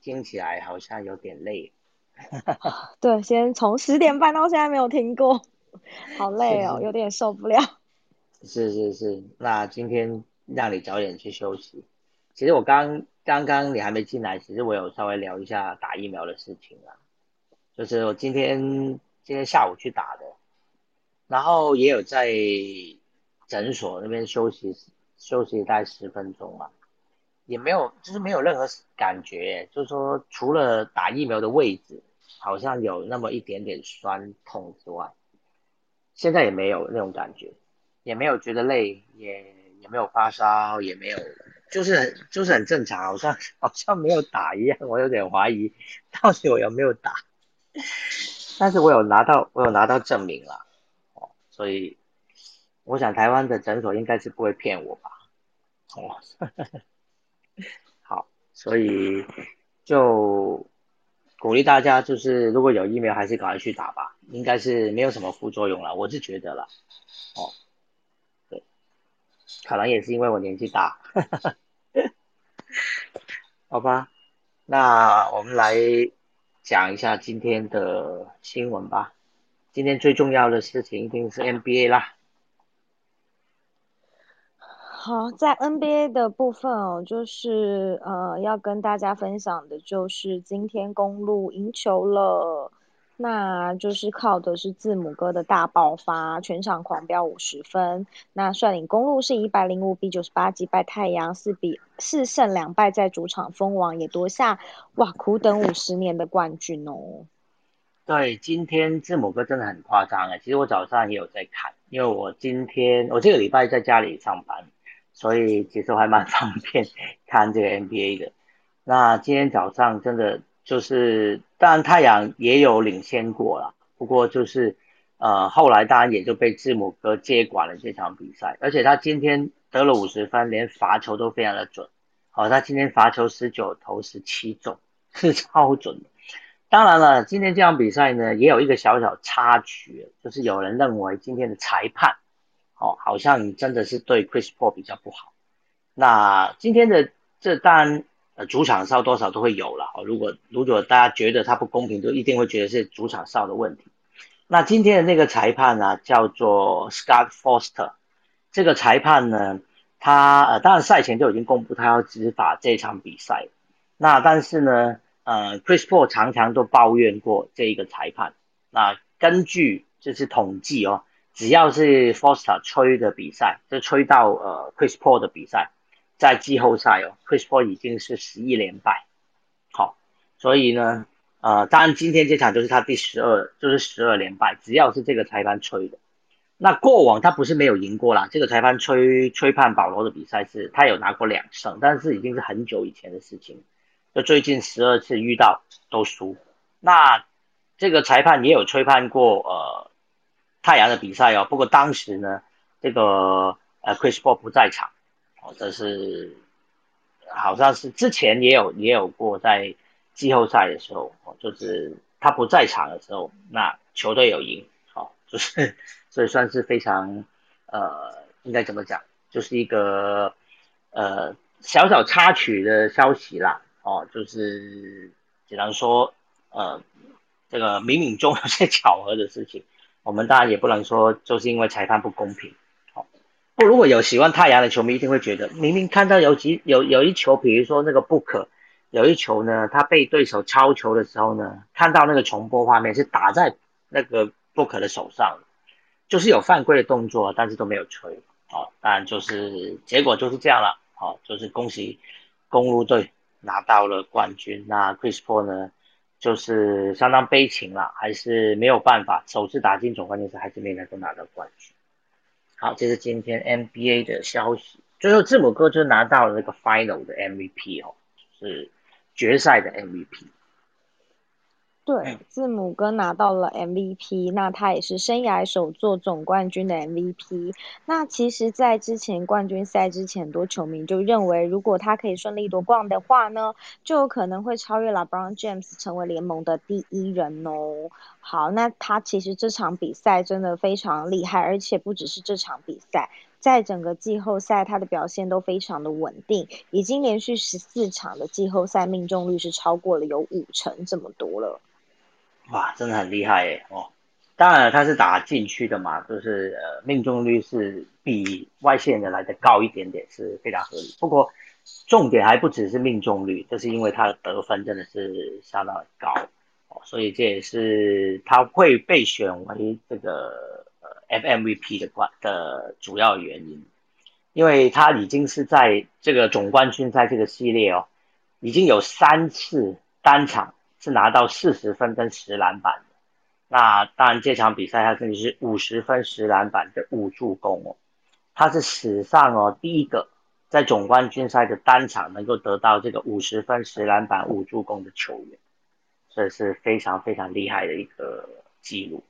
以听起来好像有点累。对，先从十点半到现在没有停过，好累哦，是是有点受不了。是是是，那今天让你早点去休息。其实我刚刚刚你还没进来，其实我有稍微聊一下打疫苗的事情啊，就是我今天今天下午去打的，然后也有在诊所那边休息休息大概十分钟嘛，也没有就是没有任何感觉，就是说除了打疫苗的位置好像有那么一点点酸痛之外，现在也没有那种感觉。也没有觉得累，也也没有发烧，也没有，就是很就是很正常，好像 好像没有打一样，我有点怀疑到底我有没有打，但是我有拿到我有拿到证明了，哦，所以我想台湾的诊所应该是不会骗我吧，哦，好，所以就鼓励大家，就是如果有疫苗，还是赶快去打吧，应该是没有什么副作用了，我是觉得了，哦。对可能也是因为我年纪大，好吧，那我们来讲一下今天的新闻吧。今天最重要的事情一定是 NBA 啦。好，在 NBA 的部分哦，就是呃，要跟大家分享的就是今天公路赢球了。那就是靠的是字母哥的大爆发，全场狂飙五十分。那率领公路是一百零五比九十八击败太阳，四比四胜两败，在主场封王，也夺下哇苦等五十年的冠军哦。对，今天字母哥真的很夸张哎。其实我早上也有在看，因为我今天我这个礼拜在家里上班，所以其实还蛮 方便看这个 NBA 的。那今天早上真的。就是，当然太阳也有领先过了，不过就是，呃，后来当然也就被字母哥接管了这场比赛，而且他今天得了五十分，连罚球都非常的准，好，他今天罚球十九投十七中，是超准的。当然了，今天这场比赛呢，也有一个小小插曲，就是有人认为今天的裁判，哦，好像真的是对 Chris Paul 比较不好。那今天的这单呃。主场哨多少都会有了。如果如果大家觉得他不公平，就一定会觉得是主场哨的问题。那今天的那个裁判呢，叫做 Scott Foster。这个裁判呢，他呃，当然赛前就已经公布他要执法这场比赛。那但是呢，呃，Chris Paul 常常都抱怨过这一个裁判。那根据就是统计哦，只要是 Foster 吹的比赛，就吹到呃 Chris Paul 的比赛。在季后赛哦，Chris Paul 已经是十一连败，好，所以呢，呃，当然今天这场就是他第十二，就是十二连败，只要是这个裁判吹的，那过往他不是没有赢过啦，这个裁判吹吹判保罗的比赛是，他有拿过两胜，但是已经是很久以前的事情，就最近十二次遇到都输，那这个裁判也有吹判过呃太阳的比赛哦，不过当时呢，这个呃 Chris Paul 不在场。哦，这是好像是之前也有也有过在季后赛的时候，哦，就是他不在场的时候，那球队有赢，哦，就是所以算是非常呃，应该怎么讲，就是一个呃小小插曲的消息啦，哦，就是只能说呃这个冥冥中有些巧合的事情，我们当然也不能说就是因为裁判不公平。哦，不如果有喜欢太阳的球迷，一定会觉得，明明看到有几有有一球，比如说那个 Book，有一球呢，他被对手抄球的时候呢，看到那个重播画面是打在那个 Book 的手上，就是有犯规的动作，但是都没有吹，哦，当然就是结果就是这样了，好，就是恭喜公路队拿到了冠军，那 Chris Paul 呢，就是相当悲情了，还是没有办法，首次打进总冠军赛，还是没能够拿到冠军。好，这是今天 NBA 的消息。最后，字母哥就拿到了那个 Final 的 MVP 哦，是决赛的 MVP。对，字母哥拿到了 MVP，那他也是生涯首座总冠军的 MVP。那其实，在之前冠军赛之前，很多球迷就认为，如果他可以顺利夺冠的话呢，就有可能会超越 LeBron James 成为联盟的第一人哦。好，那他其实这场比赛真的非常厉害，而且不只是这场比赛。在整个季后赛他的表现都非常的稳定，已经连续十四场的季后赛命中率是超过了有五成这么多了。哇，真的很厉害耶！哦，当然他是打禁区的嘛，就是呃命中率是比外线的来的高一点点，是非常合理。不过重点还不只是命中率，就是因为他的得分真的是相当高哦，所以这也是他会被选为这个呃 FMVP 的关的主要原因，因为他已经是在这个总冠军赛这个系列哦，已经有三次单场。是拿到四十分跟十篮板的，那当然这场比赛他这里是五十分十篮板的五助攻哦，他是史上哦第一个在总冠军赛的单场能够得到这个五十分十篮板五助攻的球员，这是非常非常厉害的一个记录。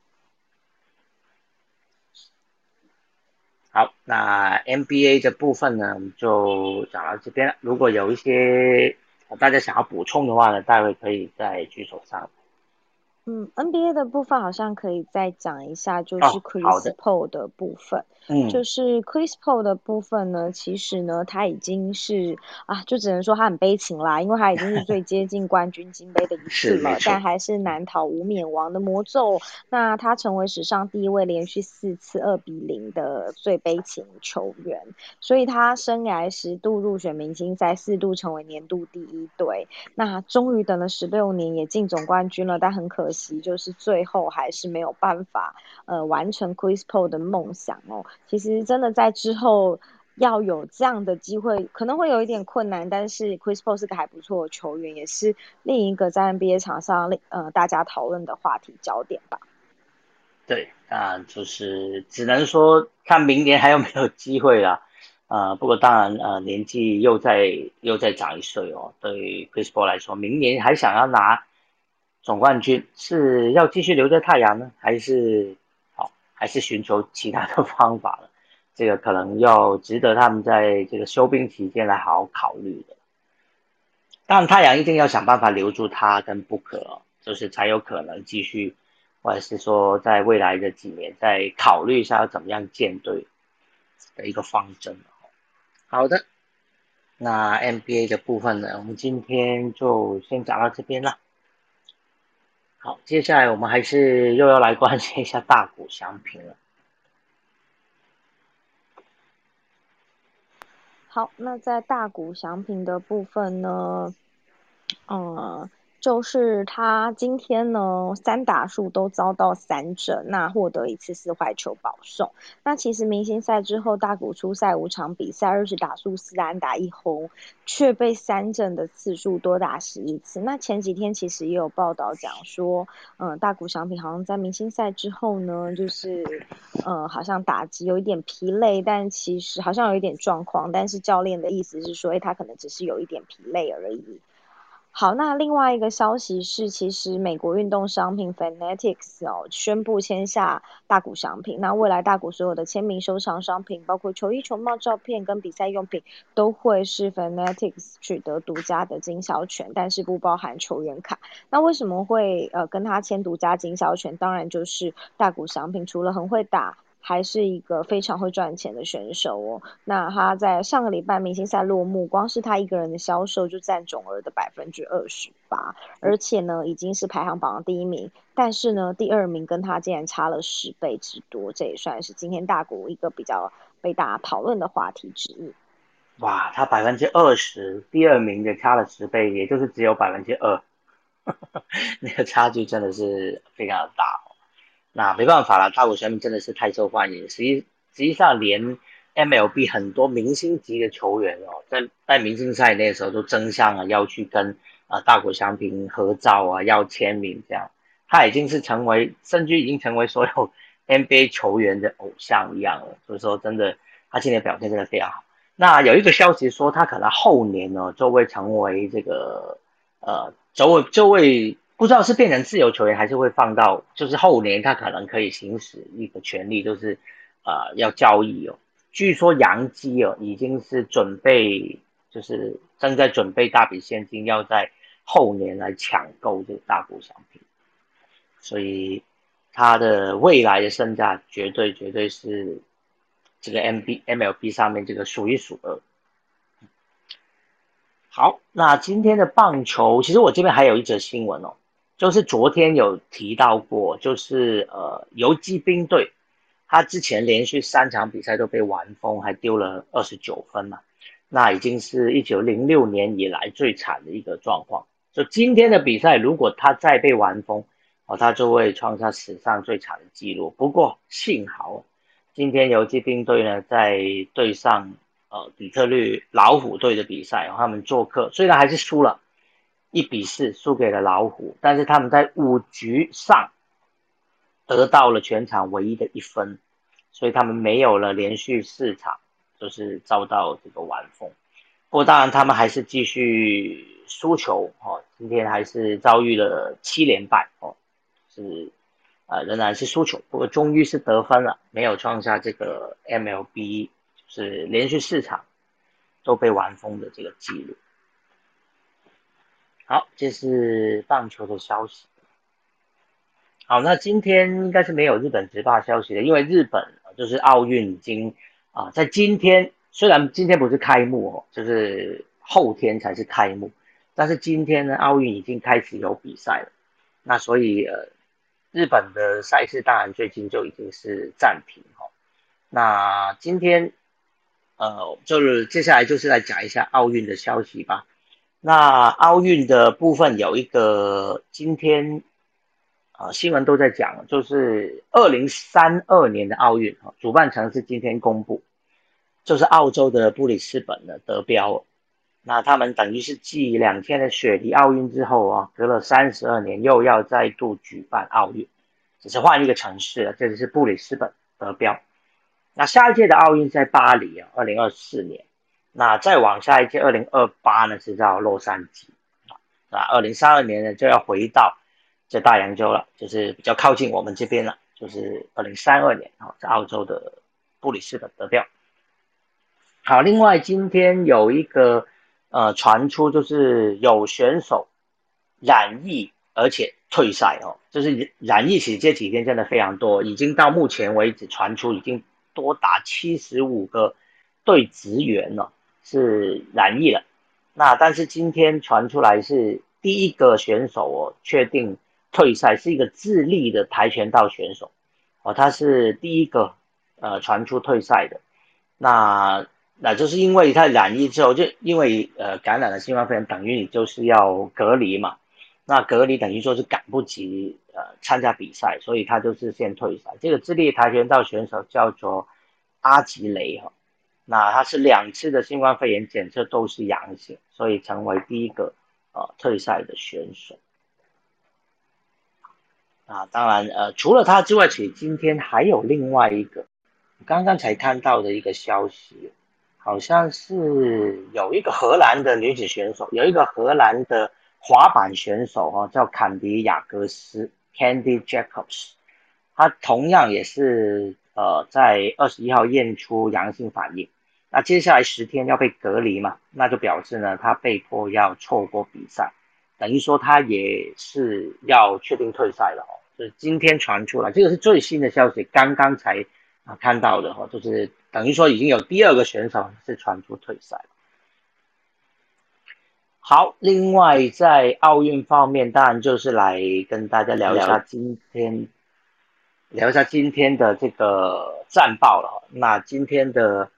好，那 NBA 的部分呢，我们就讲到这边了。如果有一些大家想要补充的话呢，待会可以在举手上。嗯，NBA 的部分好像可以再讲一下，就是 Chris Paul 的部分。嗯，就是 Chris Paul 的部分呢，其实呢，他已经是啊，就只能说他很悲情啦，因为他已经是最接近冠军金杯的一 次了，但还是难逃无冕王的魔咒。那他成为史上第一位连续四次二比零的最悲情球员，所以他生涯十度入选明星赛，四度成为年度第一队。那终于等了十六年，也进总冠军了，但很可惜，就是最后还是没有办法呃完成 Chris Paul 的梦想哦。其实真的在之后要有这样的机会，可能会有一点困难。但是 Chris Paul 是个还不错的球员，也是另一个在 NBA 场上呃大家讨论的话题焦点吧。对，那就是只能说看明年还有没有机会啦。呃，不过当然呃年纪又在又在长一岁哦，对 Chris Paul 来说，明年还想要拿总冠军，是要继续留在太阳呢，还是好？还是寻求其他的方法了，这个可能要值得他们在这个休兵期间来好好考虑的。但，太阳一定要想办法留住他跟布克，就是才有可能继续，或者是说在未来的几年再考虑一下要怎么样建队的一个方针。好的，那 NBA 的部分呢，我们今天就先讲到这边了。好，接下来我们还是又要来关心一下大股商品了。好，那在大股祥品的部分呢，嗯。就是他今天呢，三打数都遭到三振，那获得一次四坏球保送。那其实明星赛之后，大谷出赛五场比赛，二十打数四安打一轰，却被三振的次数多达十一次。那前几天其实也有报道讲说，嗯，大谷翔平好像在明星赛之后呢，就是，呃，好像打击有一点疲累，但其实好像有一点状况，但是教练的意思是说，哎，他可能只是有一点疲累而已。好，那另外一个消息是，其实美国运动商品 Fanatics 哦宣布签下大股商品。那未来大股所有的签名收藏商品，包括球衣、球帽、照片跟比赛用品，都会是 Fanatics 取得独家的经销权，但是不包含球员卡。那为什么会呃跟他签独家经销权？当然就是大股商品除了很会打。还是一个非常会赚钱的选手哦。那他在上个礼拜明星赛落幕，光是他一个人的销售就占总额的百分之二十八，而且呢已经是排行榜的第一名。但是呢，第二名跟他竟然差了十倍之多，这也算是今天大股一个比较被大家讨论的话题之一。哇，他百分之二十，第二名的差了十倍，也就是只有百分之二，那个差距真的是非常的大。那没办法了，大谷翔平真的是太受欢迎。实际实际上，连 MLB 很多明星级的球员哦，在在明星赛那时候都争相啊要去跟啊大谷翔平合照啊，要签名这样。他已经是成为，甚至已经成为所有 NBA 球员的偶像一样了。所以说，真的他今年表现真的非常好。那有一个消息说，他可能后年呢就会成为这个呃，就会就会。不知道是变成自由球员，还是会放到就是后年他可能可以行使一个权利，就是呃要交易哦。据说杨基哦已经是准备，就是正在准备大笔现金，要在后年来抢购这个大股商品，所以他的未来的身价绝对绝对是这个 M B M L B 上面这个数一数二。好，那今天的棒球，其实我这边还有一则新闻哦，就是昨天有提到过，就是呃游击兵队，他之前连续三场比赛都被完封，还丢了二十九分嘛，那已经是一九零六年以来最惨的一个状况。就今天的比赛，如果他再被完封，哦，他就会创下史上最惨的记录。不过幸好，今天游击兵队呢在对上呃底特律老虎队的比赛，他们做客虽然还是输了，一比四输给了老虎，但是他们在五局上得到了全场唯一的一分，所以他们没有了连续四场就是遭到这个完封。不过当然他们还是继续。输球哦，今天还是遭遇了七连败哦，是啊，仍然是输球。不过终于是得分了，没有创下这个 MLB 就是连续四场都被完封的这个记录。好，这是棒球的消息。好，那今天应该是没有日本直棒消息的，因为日本就是奥运已经啊，在今天虽然今天不是开幕哦，就是后天才是开幕。但是今天呢，奥运已经开始有比赛了，那所以呃，日本的赛事当然最近就已经是暂停哈。那今天呃，就是接下来就是来讲一下奥运的消息吧。那奥运的部分有一个今天啊新闻都在讲，就是二零三二年的奥运哈，主办城市今天公布，就是澳洲的布里斯本的得标。那他们等于是继两天的雪梨奥运之后啊，隔了三十二年又要再度举办奥运，只是换一个城市了，这里是布里斯本得标。那下一届的奥运在巴黎啊，二零二四年。那再往下一届二零二八呢是在洛杉矶啊，二零三二年呢就要回到这大洋洲了，就是比较靠近我们这边了，就是二零三二年啊，在澳洲的布里斯本得标。好，另外今天有一个。呃，传出就是有选手染疫，而且退赛哦。就是染疫，其实这几天真的非常多，已经到目前为止传出已经多达七十五个对职员了是染疫了。那但是今天传出来是第一个选手哦，确定退赛是一个智利的跆拳道选手哦，他是第一个呃传出退赛的。那。那就是因为他染疫之后，就因为呃感染了新冠肺炎，等于你就是要隔离嘛。那隔离等于说是赶不及呃参加比赛，所以他就是先退赛。这个智利跆拳道选手叫做阿吉雷哈，那他是两次的新冠肺炎检测都是阳性，所以成为第一个呃退赛的选手。啊，当然呃除了他之外，其实今天还有另外一个刚刚才看到的一个消息。好像是有一个荷兰的女子选手，有一个荷兰的滑板选手哈，叫坎迪亚格斯 （Candy Jacobs），她同样也是呃在二十一号验出阳性反应，那接下来十天要被隔离嘛，那就表示呢他被迫要错过比赛，等于说他也是要确定退赛了哦，就是今天传出来，这个是最新的消息，刚刚才啊看到的哈，就是。等于说已经有第二个选手是传出退赛好，另外在奥运方面，当然就是来跟大家聊一下今天，聊一下今天的这个战报了。那今天的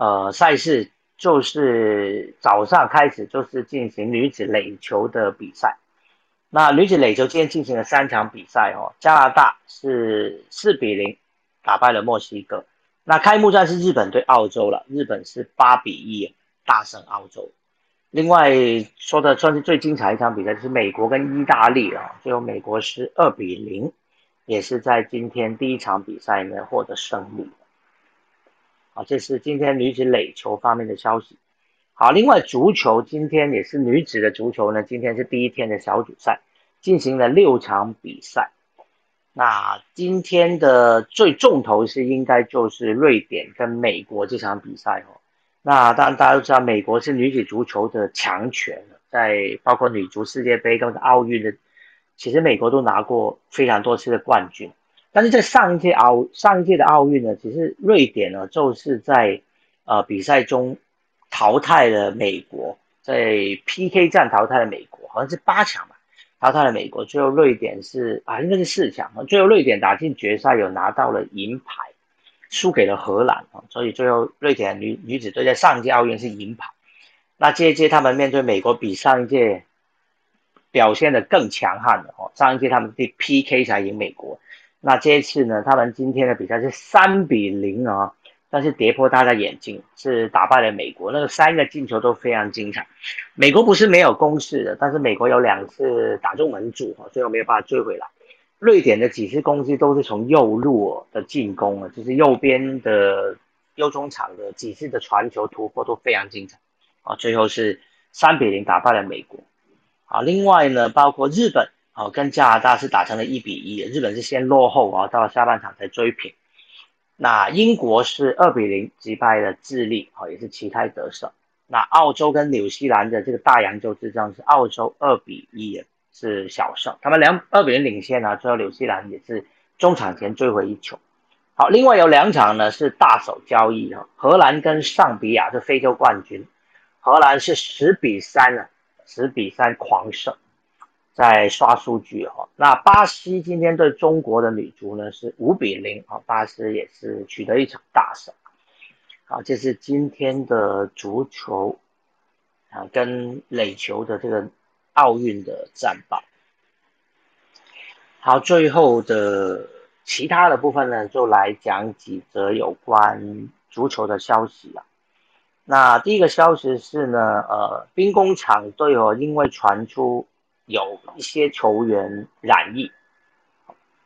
呃赛事就是早上开始就是进行女子垒球的比赛。那女子垒球今天进行了三场比赛哦，加拿大是四比零打败了墨西哥。那开幕战是日本对澳洲了，日本是八比一大胜澳洲。另外说的算是最精彩一场比赛，是美国跟意大利啊，最后美国是二比零，也是在今天第一场比赛呢获得胜利。这是今天女子垒球方面的消息。好，另外足球今天也是女子的足球呢，今天是第一天的小组赛，进行了六场比赛。那今天的最重头是应该就是瑞典跟美国这场比赛哦。那当然大家都知道，美国是女子足球的强权在包括女足世界杯跟奥运的，其实美国都拿过非常多次的冠军。但是在上一届奥上一届的奥运呢，其实瑞典呢就是在呃比赛中淘汰了美国，在 PK 战淘汰了美国，好像是八强吧，淘汰了美国，最后瑞典是啊应该是四强，最后瑞典打进决赛，有拿到了银牌，输给了荷兰啊，所以最后瑞典女女子队在上一届奥运是银牌。那这一届他们面对美国，比上一届表现的更强悍了哦。上一届他们第 PK 才赢美国，那这一次呢，他们今天的比赛是三比零啊，但是跌破大家眼镜，是打败了美国。那个三个进球都非常精彩。美国不是没有攻势的，但是美国有两次打中门柱啊，最后没有办法追回来。瑞典的几次攻击都是从右路的进攻啊，就是右边的右中场的几次的传球突破都非常精彩。啊，最后是三比零打败了美国。啊，另外呢，包括日本，哦，跟加拿大是打成了一比一，日本是先落后，然后到了下半场才追平。那英国是二比零击败了智利，哦，也是旗开得胜。那澳洲跟纽西兰的这个大洋洲之争是澳洲二比一是小胜，他们两二比零领先啊，最后纽西兰也是中场前追回一球。好，另外有两场呢是大手交易哈，荷兰跟上比亚是非洲冠军。荷兰是十比三啊，十比三狂胜，在刷数据哈。那巴西今天对中国的女足呢是五比零啊，巴西也是取得一场大胜。好，这是今天的足球啊跟垒球的这个奥运的战报。好，最后的其他的部分呢，就来讲几则有关足球的消息啊。那第一个消息是呢，呃，兵工厂队哦，因为传出有一些球员染疫，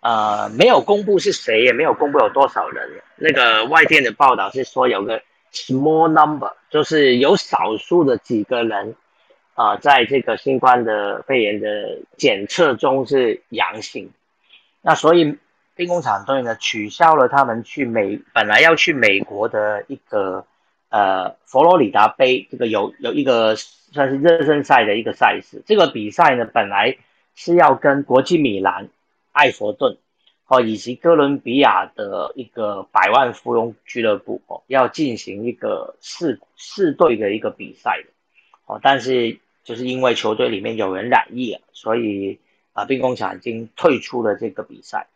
呃，没有公布是谁，也没有公布有多少人。那个外电的报道是说有个 small number，就是有少数的几个人，啊，在这个新冠的肺炎的检测中是阳性，那所以兵工厂队呢取消了他们去美本来要去美国的一个。呃，佛罗里达杯这个有有一个算是热身赛的一个赛事，这个比赛呢本来是要跟国际米兰、艾佛顿哦以及哥伦比亚的一个百万富翁俱乐部哦要进行一个四四队的一个比赛的哦，但是就是因为球队里面有人染疫啊，所以啊兵工厂已经退出了这个比赛。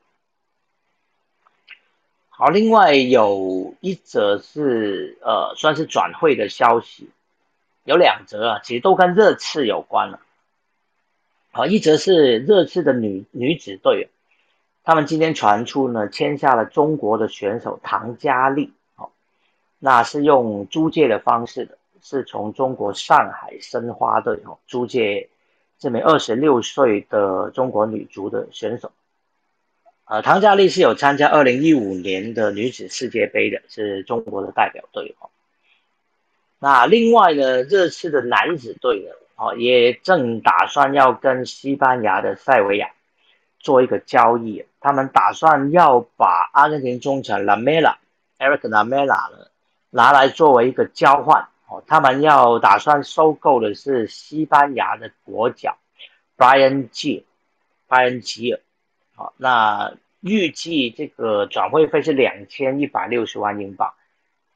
好，另外有一则是呃，算是转会的消息，有两则啊，其实都跟热刺有关了。好，一则是热刺的女女子队，他们今天传出呢，签下了中国的选手唐佳丽，好，那是用租借的方式的，是从中国上海申花队哦租借这名二十六岁的中国女足的选手。呃，唐佳丽是有参加二零一五年的女子世界杯的，是中国的代表队哦。那另外呢，这次的男子队呢，哦，也正打算要跟西班牙的塞维亚做一个交易，他们打算要把阿根廷中场拉梅拉，Eric 拉梅拉呢拿来作为一个交换哦，他们要打算收购的是西班牙的国脚 Brian G，Brian 吉尔。好，那预计这个转会费是两千一百六十万英镑。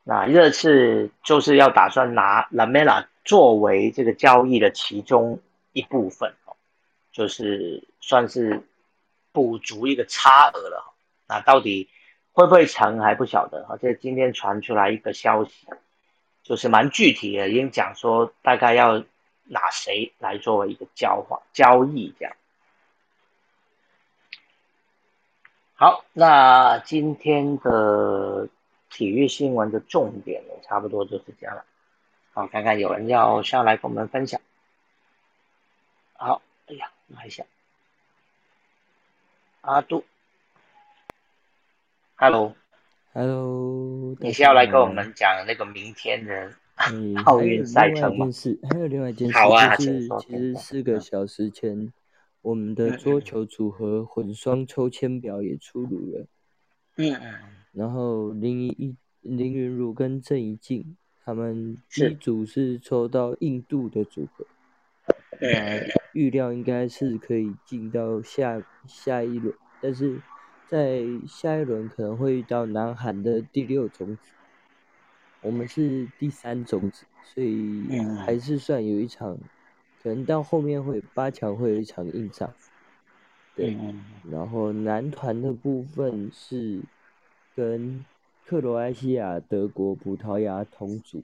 那热刺就是要打算拿拉梅拉作为这个交易的其中一部分哦，就是算是补足一个差额了。那到底会不会成还不晓得。而且今天传出来一个消息，就是蛮具体的，已经讲说大概要拿谁来作为一个交换交易这样。好，那今天的体育新闻的重点呢，差不多就是这样了。好，看看有人要上来跟我们分享。好，哎呀，拿一下。阿杜，Hello，Hello，你是要来跟我们讲那个明天的奥运赛程吗？还有另外一件事，好啊，就是其实四个小时前。我们的桌球组合混双抽签表也出炉了，嗯嗯，然后林一林云儒跟郑怡静他们一组是抽到印度的组合，那预料应该是可以进到下下一轮，但是在下一轮可能会遇到南韩的第六种子，我们是第三种子，所以还是算有一场，可能到后面会八强会有一场硬仗。对，然后男团的部分是跟克罗埃西亚、德国、葡萄牙同组。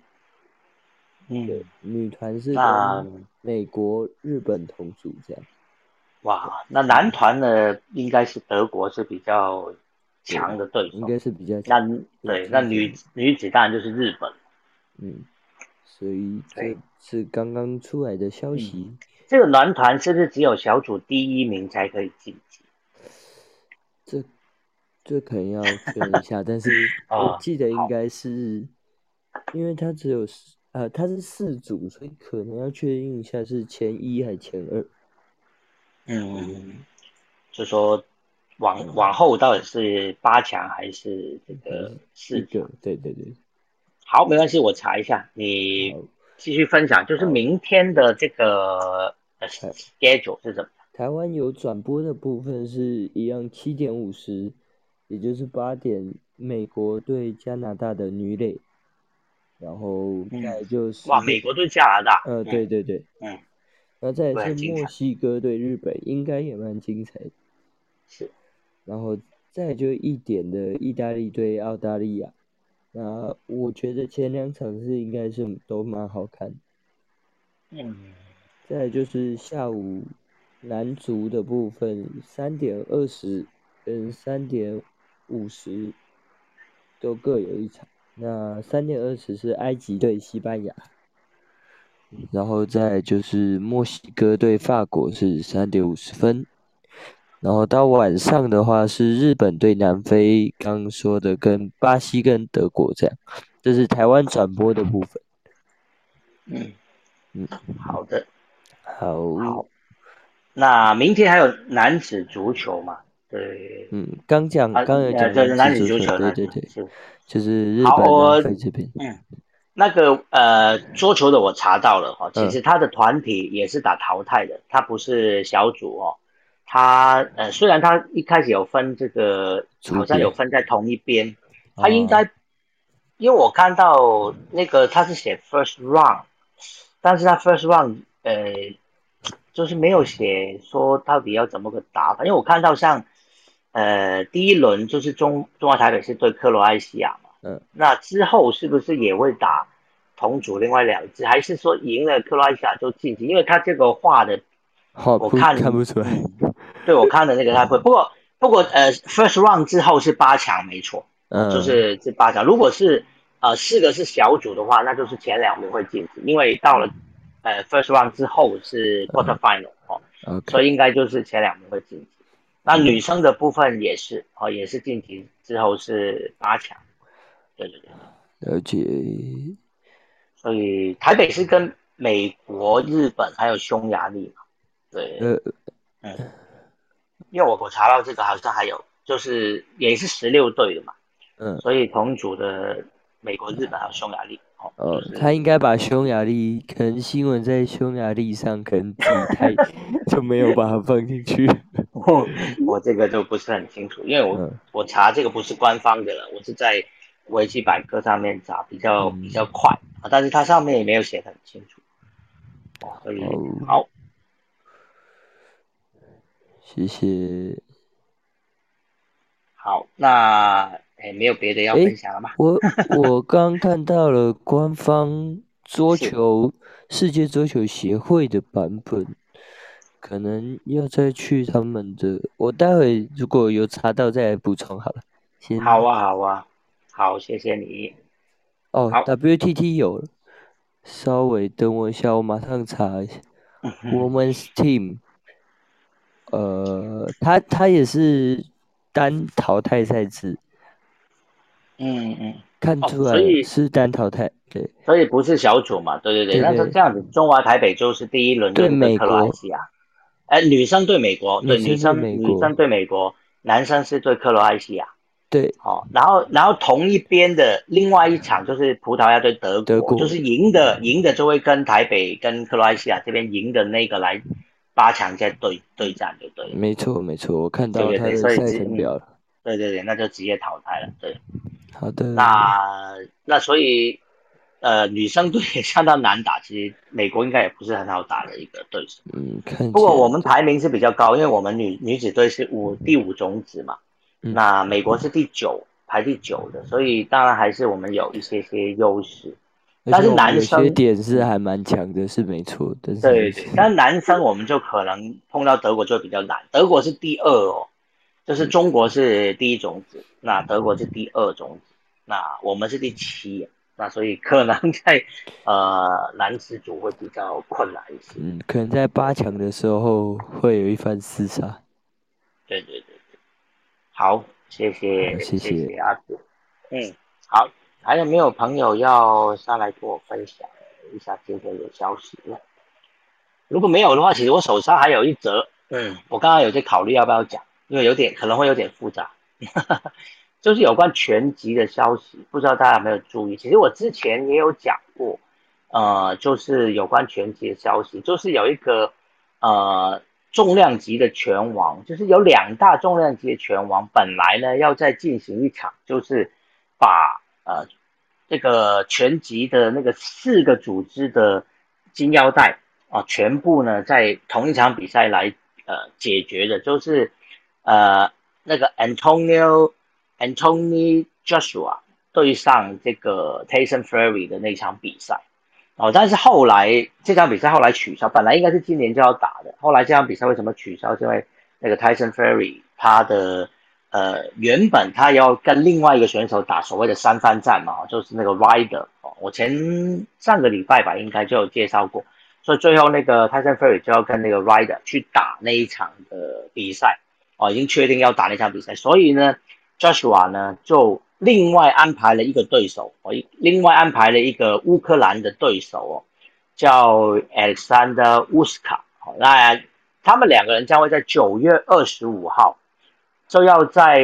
嗯，女团是跟美国、日本同组这样。哇，那男团呢，应该是德国是比较强的对手，应该是比较那对，那女女子当然就是日本。嗯，所以这是刚刚出来的消息。这个男团是不是只有小组第一名才可以晋级？这这可能要确认一下，但是 我记得应该是，因为他只有四呃，他是四组，所以可能要确认一下是前一还是前二。嗯，就说往往后到底是八强还是这个四个？对对对。好，没关系，我查一下，你继续分享。就是明天的这个 schedule 是什么？台湾有转播的部分是一样，七点五十，也就是八点，美国对加拿大的女垒，然后再就是哇，美国对加拿大，呃，对对对，嗯。然后再是墨西哥对日本，应该也蛮精彩的。是，然后再就一点的意大利对澳大利亚，那我觉得前两场是应该是都蛮好看。嗯。再就是下午男足的部分，三点二十跟三点五十都各有一场。那三点二十是埃及对西班牙。然后再就是墨西哥对法国是三点五十分，然后到晚上的话是日本对南非，刚说的跟巴西跟德国这样，这是台湾转播的部分。嗯嗯，好的，好。好。那明天还有男子足球嘛？对。嗯，刚讲刚有讲男子足球，对对对，就是日本南非这边。嗯。那个呃，桌球的我查到了哈，其实他的团体也是打淘汰的，他不是小组哦。他呃，虽然他一开始有分这个，好像有分在同一边，他应该，因为我看到那个他是写 first round，但是他 first round 呃，就是没有写说到底要怎么个打法，因为我看到像呃第一轮就是中中华台北是对克罗埃西亚嘛。嗯，那之后是不是也会打同组另外两支，还是说赢了克罗埃西亚就晋级？因为他这个画的，我看看不出来。对我看的那个他会，不过不过呃，first round 之后是八强，没错，嗯，就是这八强。如果是呃四个是小组的话，那就是前两名会晋级，因为到了呃 first round 之后是 quarter final 哦，所以应该就是前两名会晋级。那女生的部分也是哦，也是晋级之后是八强。对对对，了解。所以台北是跟美国、日本还有匈牙利嘛？对，呃，嗯，因为我我查到这个好像还有，就是也是十六队的嘛，嗯，所以同组的美国、日本还有匈牙利，哦，他应该把匈牙利，可能新闻在匈牙利上可能记太，就没有把它放进去。我我这个就不是很清楚，因为我我查这个不是官方的了，我是在。维基百科上面查比较比较快啊，但是它上面也没有写很清楚，哦，所以好，谢谢。好，那哎，没有别的要分享了吗？我我刚看到了官方桌球世界桌球协会的版本，可能要再去他们的，我待会如果有查到再来补充好了。好啊，好啊。好，谢谢你。哦，WTT 有，稍微等我一下，我马上查一下。Women's Team，呃，他他也是单淘汰赛制。嗯嗯。看出来是单淘汰，对。所以不是小组嘛？对对对。那是这样子，中华台北就是第一轮对美国。哎，女生对美国，对女生女生对美国，男生是对克罗埃西亚。对，好，然后，然后同一边的另外一场就是葡萄牙对德国，就是赢的，赢的就会跟台北跟克罗埃西亚这边赢的那个来八强再对对战，对不对？没错，没错，我看到他的赛程表了。对对对，那就直接淘汰了。对，好的。那那所以，呃，女生队也相当难打。其实美国应该也不是很好打的一个对手。嗯，看。不过我们排名是比较高，因为我们女女子队是五第五种子嘛。那美国是第九，排第九的，所以当然还是我们有一些些优势。但是男生点是还蛮强的，是没错。对对，但男生我们就可能碰到德国就比较难。德国是第二哦，就是中国是第一种子，那德国是第二种子，那我们是第七，那所以可能在呃男子组会比较困难一些。嗯，可能在八强的时候会有一番厮杀。对对对对，好，谢谢谢谢阿子，嗯，好。还有没有朋友要上来跟我分享一下今天的消息呢？如果没有的话，其实我手上还有一则，嗯，我刚刚有在考虑要不要讲，因为有点可能会有点复杂，就是有关拳击的消息，不知道大家有没有注意？其实我之前也有讲过，呃，就是有关拳击的消息，就是有一个呃重量级的拳王，就是有两大重量级的拳王，本来呢要再进行一场，就是把呃。这个全集的那个四个组织的金腰带啊，全部呢在同一场比赛来呃解决的，就是呃那个 Antonio Anthony Joshua 对上这个 Tyson Fury 的那场比赛哦，但是后来这场比赛后来取消，本来应该是今年就要打的，后来这场比赛为什么取消？因为那个 Tyson Fury 他的。呃，原本他要跟另外一个选手打所谓的三番战嘛，就是那个 Rider 哦，我前上个礼拜吧，应该就有介绍过，所以最后那个 Tyson Fury 就要跟那个 Rider 去打那一场的比赛哦，已经确定要打那场比赛，所以呢，Joshua 呢就另外安排了一个对手哦，另外安排了一个乌克兰的对手哦，叫 Alexander Uska 哦，那他们两个人将会在九月二十五号。就要在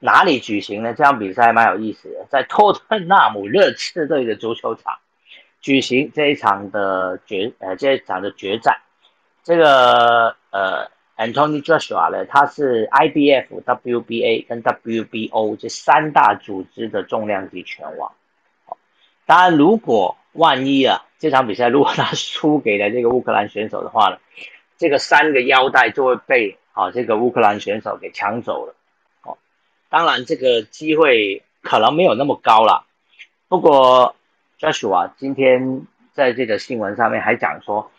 哪里举行呢？这场比赛蛮有意思的，在托特纳姆热刺队的足球场举行这一场的决呃这一场的决战。这个呃，Antony Joshua 呢，他是 IBF、WBA 跟 WBO 这三大组织的重量级拳王。当然，如果万一啊这场比赛如果他输给了这个乌克兰选手的话呢，这个三个腰带就会被。啊，这个乌克兰选手给抢走了，哦，当然这个机会可能没有那么高了。不过，Joshua 今天在这个新闻上面还讲说，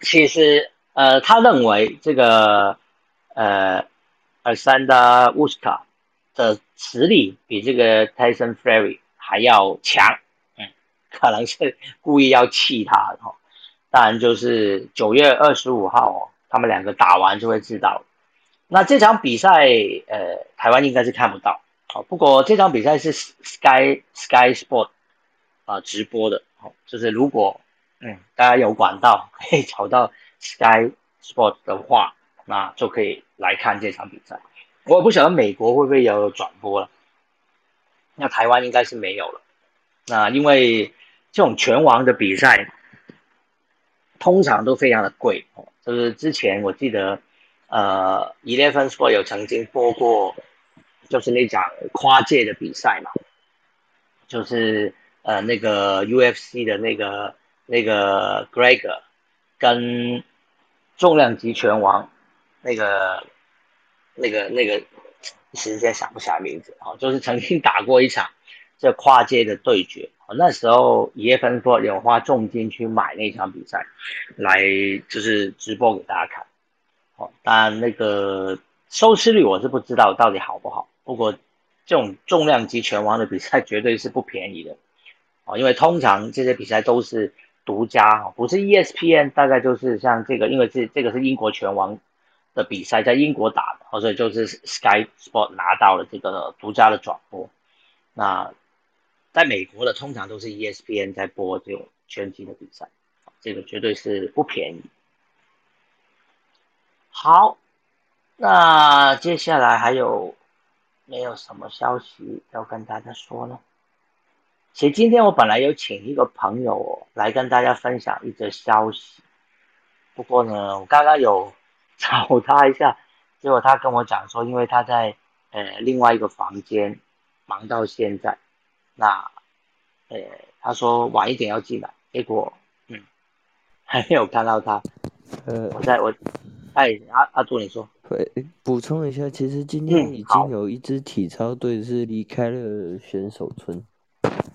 其实呃，他认为这个呃，Alexander Usyk 的实力比这个 Tyson Fury 还要强，嗯，可能是故意要气他哈。当然就是九月二十五号哦。他们两个打完就会知道。那这场比赛，呃，台湾应该是看不到。好，不过这场比赛是 Sky Sky Sport 啊直播的。好，就是如果嗯大家有管道 可以找到 Sky Sport 的话，那就可以来看这场比赛。我也不晓得美国会不会有转播了。那台湾应该是没有了。那因为这种拳王的比赛通常都非常的贵哦。就是之前我记得，呃，Eleven Sport 有曾经播过，就是那场跨界的比赛嘛，就是呃那个 UFC 的那个那个 Greg 跟重量级拳王那个那个那个一时间想不起来名字啊，就是曾经打过一场这跨界的对决。那时候，叶芬说有花重金去买那场比赛，来就是直播给大家看。哦，当然那个收视率我是不知道到底好不好。不过这种重量级拳王的比赛绝对是不便宜的。哦，因为通常这些比赛都是独家，不是 ESPN，大概就是像这个，因为这这个是英国拳王的比赛，在英国打的，所以就是 Sky Sport 拿到了这个独家的转播。那。在美国的通常都是 ESPN 在播这种拳击的比赛，这个绝对是不便宜。好，那接下来还有没有什么消息要跟大家说呢？其实今天我本来有请一个朋友来跟大家分享一则消息，不过呢，我刚刚有 找他一下，结果他跟我讲说，因为他在。呃另外一个房间，忙到现在，那呃他说晚一点要进来，结果嗯还没有看到他，呃，我在我哎阿阿杜你说，会补充一下，其实今天已经有一支体操队是离开了选手村，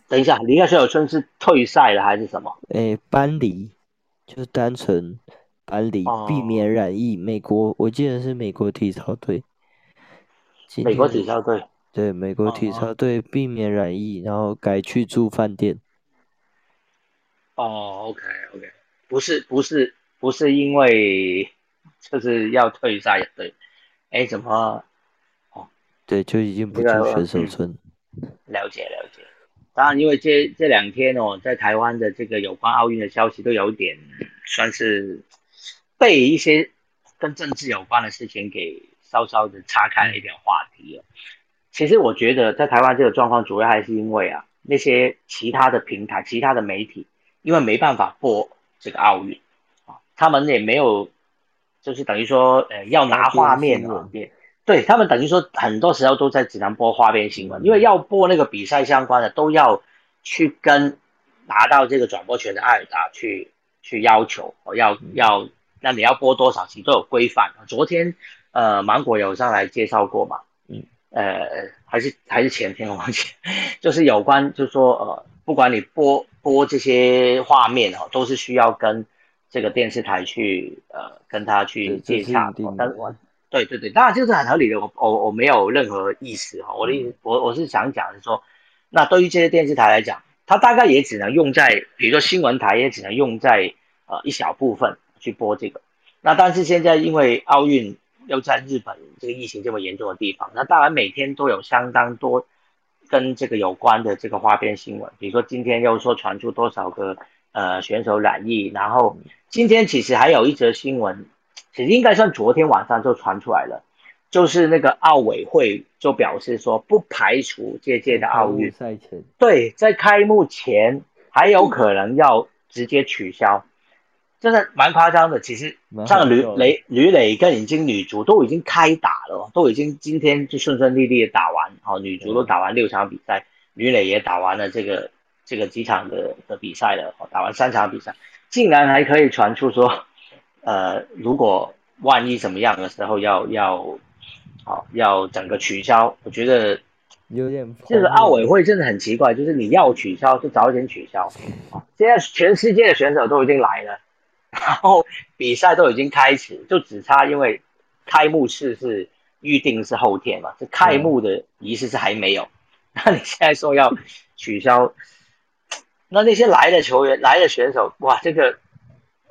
等一下离开选手村是退赛了还是什么？诶，搬离，就是单纯搬离，哦避免染疫。美国，我记得是美国体操队，美国体操队。对美国体哦操队避免染疫，然后改去住饭店。哦，OK OK，不是不是不是因为就是要退赛，对，哎，怎么哦对，就已经不这个住选手嗯村。了解了解？当然，因为这这两天哦，在台湾的这个有关奥运的消息都有点算是被一些跟政治有关的事情给稍稍的岔开了一点话题了。其实我觉得在台湾这个状况，主要还是因为啊，那些其他的平台、其他的媒体，因为没办法播这个奥运啊，他们也没有，就是等于说，呃，要拿画面啊，也对他们等于说很多时候都在只能播花边新闻，因为要播那个比赛相关的，都要去跟拿到这个转播权的艾尔达去去要求，哦，要要，那你要播多少期都有规范。昨天呃，芒果有上来介绍过嘛，嗯，呃，还是还是前天我忘记，就是有关就是说呃，不管你播播这些画面哦，都是需要跟这个电视台去呃跟他去接洽的，但我对对对，当然这是很合理的，我我我没有任何意思哈，我的意思我我是想讲是说，那对于这些电视台来讲，它大概也只能用在，比如说新闻台也只能用在呃一小部分去播这个，那但是现在因为奥运又在日本这个疫情这么严重的地方，那当然每天都有相当多跟这个有关的这个花边新闻，比如说今天又说传出多少个呃选手染疫，然后今天其实还有一则新闻。其实应该算昨天晚上就传出来了，就是那个奥委会就表示说，不排除这届的奥运赛前，对在开幕前还有可能要直接取消，真的蛮夸张的。其实像吕雷吕磊跟已经女足都已经开打了，都已经今天就顺顺利利的打完，好、女足都打完六场比赛，吕磊也打完了这个这个几场的的比赛了，哦打完三场比赛，竟然还可以传出说。呃，如果万一怎么样的时候要要，好、要整个取消，我觉得有点就是奥委会真的很奇怪，就是你要取消就早点取消。啊，现在全世界的选手都已经来了，然后比赛都已经开始，就只差因为开幕式是预定是后天嘛，这开幕的仪式是还没有。那你现在说要取消，那那些来的球员、来的选手，哇，这个。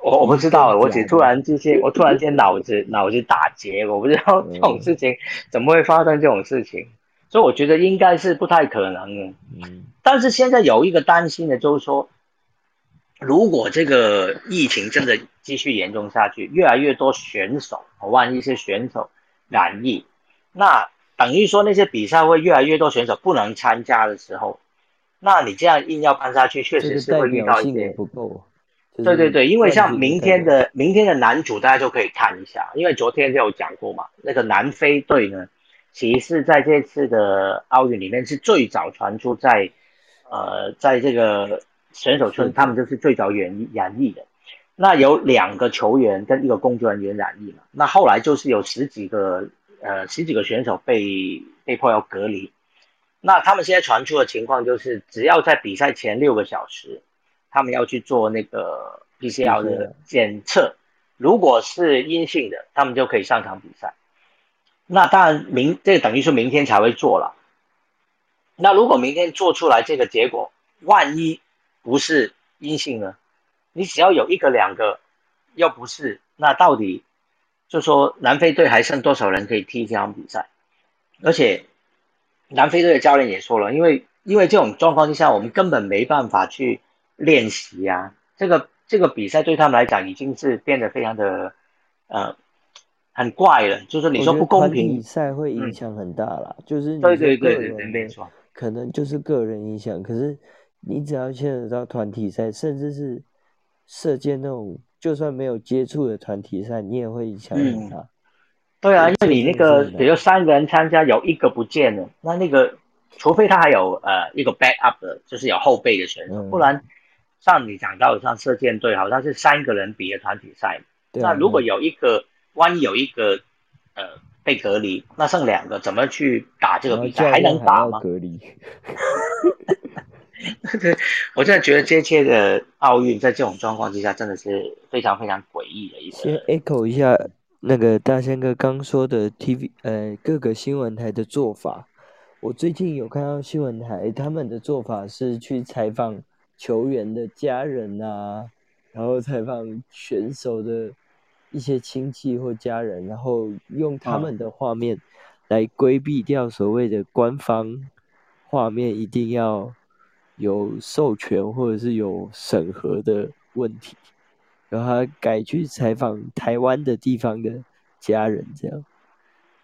我我不知道，我只突然之间，我突然间脑子脑子打结，我不知道这种事情怎么会发生这种事情，所以我觉得应该是不太可能的。嗯，但是现在有一个担心的就是说，如果这个疫情真的继续严重下去，越来越多选手，万一是选手染疫，那等于说那些比赛会越来越多选手不能参加的时候，那你这样硬要办下去，确实是会遇到一些不够。对对对，因为像明天的明天的男主，大家就可以看一下，因为昨天就有讲过嘛，那个南非队呢，其实在这次的奥运里面是最早传出在，呃，在这个选手村，他们就是最早染染疫的。那有两个球员跟一个工作人员染疫了，那后来就是有十几个呃十几个选手被被迫要隔离。那他们现在传出的情况就是，只要在比赛前六个小时。他们要去做那个 PCR 的检测，如果是阴性的，他们就可以上场比赛。那当然明这等于说明天才会做了。那如果明天做出来这个结果，万一不是阴性呢？你只要有一个两个，又不是，那到底就说南非队还剩多少人可以踢这场比赛？而且南非队的教练也说了，因为因为这种状况之下，我们根本没办法去。练习啊，这个这个比赛对他们来讲已经是变得非常的呃很怪了，就是你说不公平，比赛会影响很大了，嗯、就是对对对对对，没错，可能就是个人影响，可是你只要牵扯到团体赛，甚至是射箭那种，就算没有接触的团体赛，你也会影响很大。嗯、对啊，因为你那个比如三个人参加，有一个不见了，那那个除非他还有呃一个 backup 的，就是有后备的选手，嗯不然像你讲到像射箭队好像是三个人比的团体赛，那如果有一个万一有一个呃被隔离，那剩两个怎么去打这个比赛？还能打吗？隔离，对，我真的觉得这届的奥运在这种状况之下，真的是非常非常诡异的一先。echo 一下那个大仙哥刚说的 TV 呃各个新闻台的做法。我最近有看到新闻台，他们的做法是去采访球员的家人啊，然后采访选手的一些亲戚或家人，然后用他们的画面来规避掉所谓的官方画面一定要有授权或者是有审核的问题。然后他改去采访台湾的地方的家人，这样，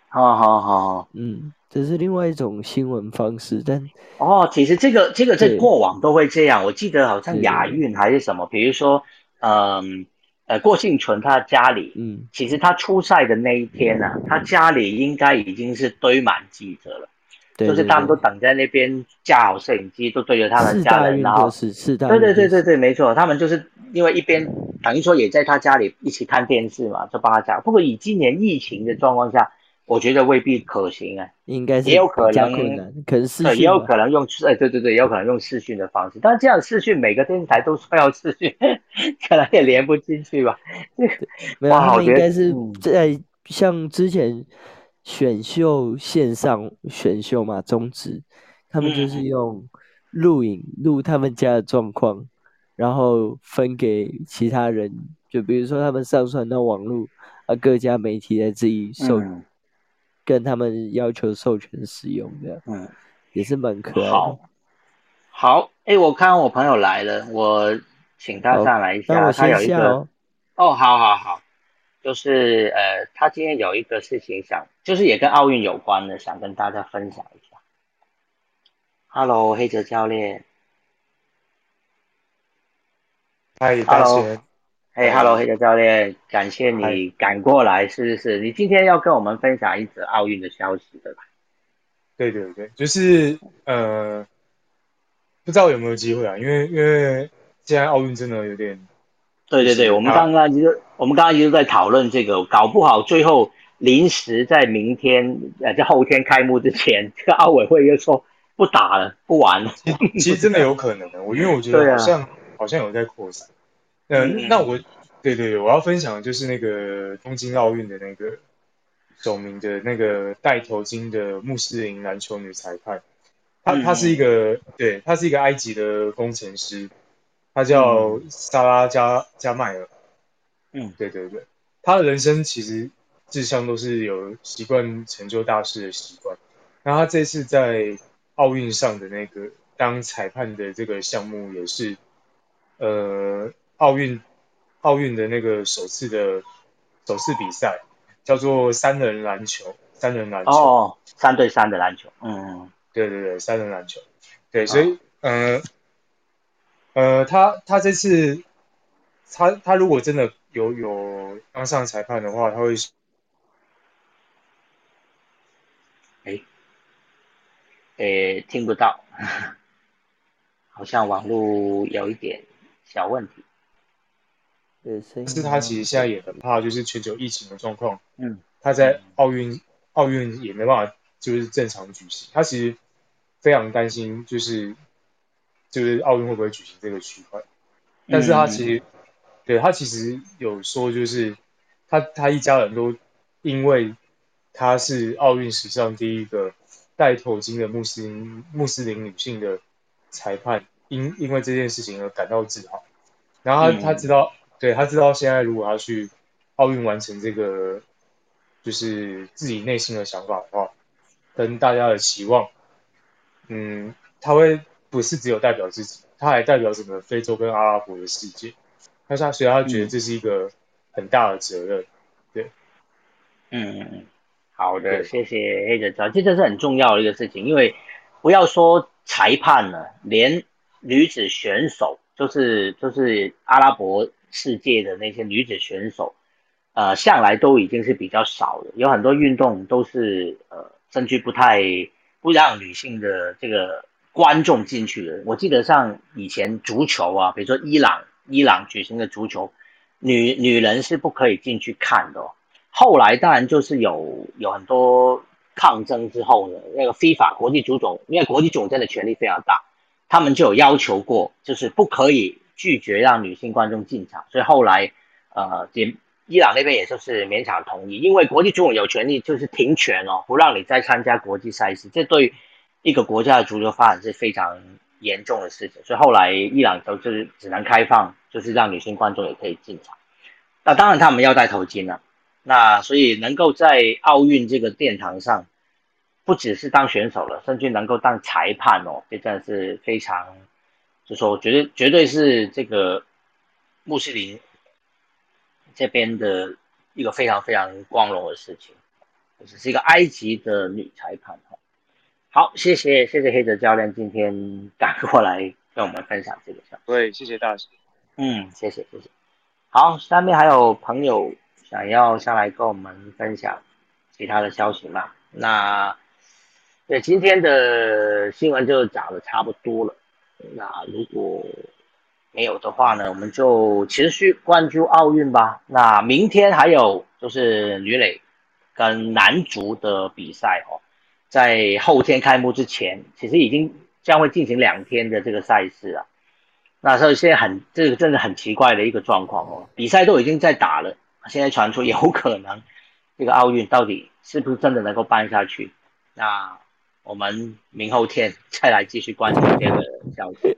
好好好好。嗯，这是另外一种新闻方式，但哦，其实这个这个在过往都会这样，我记得好像亚运还是什么，比如说，嗯呃，郭幸存他家里，嗯，其实他出赛的那一天呢、他家里应该已经是堆满记者了，对就是他们都等在那边架好摄影机，都对着他们家人，然后是是对对对对对，没错，他们就是因为一边等于说也在他家里一起看电视嘛，就帮他讲。不过以今年疫情的状况下，我觉得未必可行啊。应该是也有可能，可能视，讯也有可能用哎，对对对，也有可能用视讯的方式，但是这样视讯每个电视台都说要视讯，可能也连不进去吧。没有，他哇我觉得们应该是嗯在像之前选秀线上选秀嘛，中职，他们就是嗯用录影录他们家的状况，然后分给其他人，就比如说他们上传到网络，啊，各家媒体在自己授、嗯跟他们要求授权使用，这样嗯，也是蛮可爱的好。，好，哎，我看我朋友来了，我请他好上来一下，那我先他有一个。哦，好好好，就是呃，他今天有一个事情想，就是也跟奥运有关的，想跟大家分享一下。Hello，黑泽教练。嗨，大 Hello 贤，嘿、h e l l o 黑泽教练，感谢你赶过来，是不是，你今天要跟我们分享一则奥运的消息，对吧？对对对，就是呃，不知道有没有机会啊？因为因为现在奥运真的有点，对对对，我们刚刚刚就我们刚刚一直在讨论这个，搞不好最后临时在明天呃在后天开幕之前，这个奥委会又说不打了，不玩了。其其实真的有可能的。我因为我觉得好像、好像有在扩散。呃，嗯那我对对对，我要分享的就是那个东京奥运的那个首名的那个戴头巾的穆斯林篮球女裁判，她嗯她是一个对，她是一个埃及的工程师，她叫萨拉加加迈尔。嗯对对对，他的人生其实志向都是有习惯成就大事的习惯。那他这次在奥运上的那个当裁判的这个项目，也是呃奥运奥运的那个首次的首次比赛，叫做三人篮球，三人篮球。哦，三对三的篮球，嗯对对对，三人篮球。对，所以呃呃，他他这次他他如果真的有有当上裁判的话，他会哎诶，听不到，好像网络有一点小问题。对，是他其实现在也很怕，就是全球疫情的状况，嗯，他在奥运奥运也没办法就是正常举行，他其实非常担心，就是就是奥运会不会举行这个区块，但是他其实、对他其实有说，就是他他一家人都因为他是奥运史上第一个戴头巾的穆斯林穆斯林女性的裁判，因因为这件事情而感到自豪。然后他、嗯他知道，对他知道现在如果要去奥运完成这个，就是自己内心的想法的话，跟大家的期望，嗯，他会不是只有代表自己，他还代表整个非洲跟阿拉伯的世界。他他所以他觉得这是一个很大的责任。嗯嗯嗯，好的，谢谢黑人教，这这是很重要的一个事情，因为不要说裁判了，连女子选手，就是就是阿拉伯世界的那些女子选手，呃向来都已经是比较少的，有很多运动都是呃甚至不太不让女性的这个观众进去的。我记得像以前足球啊，比如说伊朗伊朗举行的足球，女女人是不可以进去看的、哦。后来当然就是有有很多抗争之后呢，那个非法国际足总，因为国际总真的权力非常大，他们就有要求过，就是不可以拒绝让女性观众进场，所以后来呃，也伊朗那边也就是勉强同意，因为国际足总有权利就是停权哦，不让你再参加国际赛事，这对一个国家的足球发展是非常严重的事情，所以后来伊朗都是只能开放，就是让女性观众也可以进场。那当然他们要戴头巾了、啊。那所以能够在奥运这个殿堂上，不只是当选手了，甚至能够当裁判哦，这真的是非常，就说绝对绝对是这个穆斯林这边的一个非常非常光荣的事情，就是是一个埃及的女裁判哈。好，谢谢谢谢黑泽教练今天赶过来跟我们分享这个消息。对，谢谢大师。嗯，谢谢谢谢。好，下面还有朋友。想要上来跟我们分享其他的消息吗？那对今天的新闻就讲的差不多了。那如果没有的话呢，我们就持续关注奥运吧。那明天还有就是女垒跟男足的比赛哦，在后天开幕之前，其实已经将会进行两天的这个赛事啊。那所以现在很这个真的很奇怪的一个状况哦，比赛都已经在打了。现在传出有可能这个奥运到底是不是真的能够办下去？那我们明后天再来继续关注这个消息。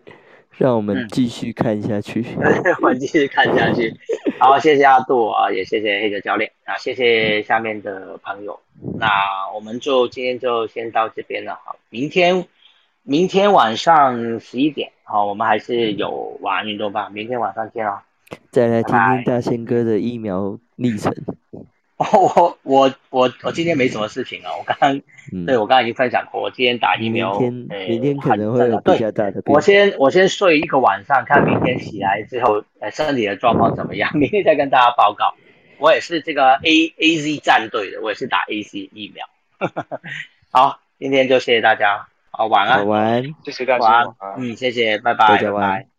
让我们继续看下去。我们继续看下去。好，谢谢阿杜啊，也谢谢黑泽教练啊，谢谢下面的朋友。那我们就今天就先到这边了。好，明天明天晚上十一点，好，我们还是有晚安运动吧。明天晚上见啊。再来听听大仙哥的疫苗历程。我我我我今天没什么事情啊，我刚刚、嗯、对我刚刚已经分享过，我今天打疫苗，明天、呃、明天可能会有比较大的我先我先睡一个晚上，看明天起来之后，呃，身体的状况怎么样，明天再跟大家报告。我也是这个 A A Z 战队的，我也是打 A C 疫苗。好，今天就谢谢大家，好晚安，晚安，谢谢大家，晚安，嗯，谢谢，拜拜，大家晚安。拜拜。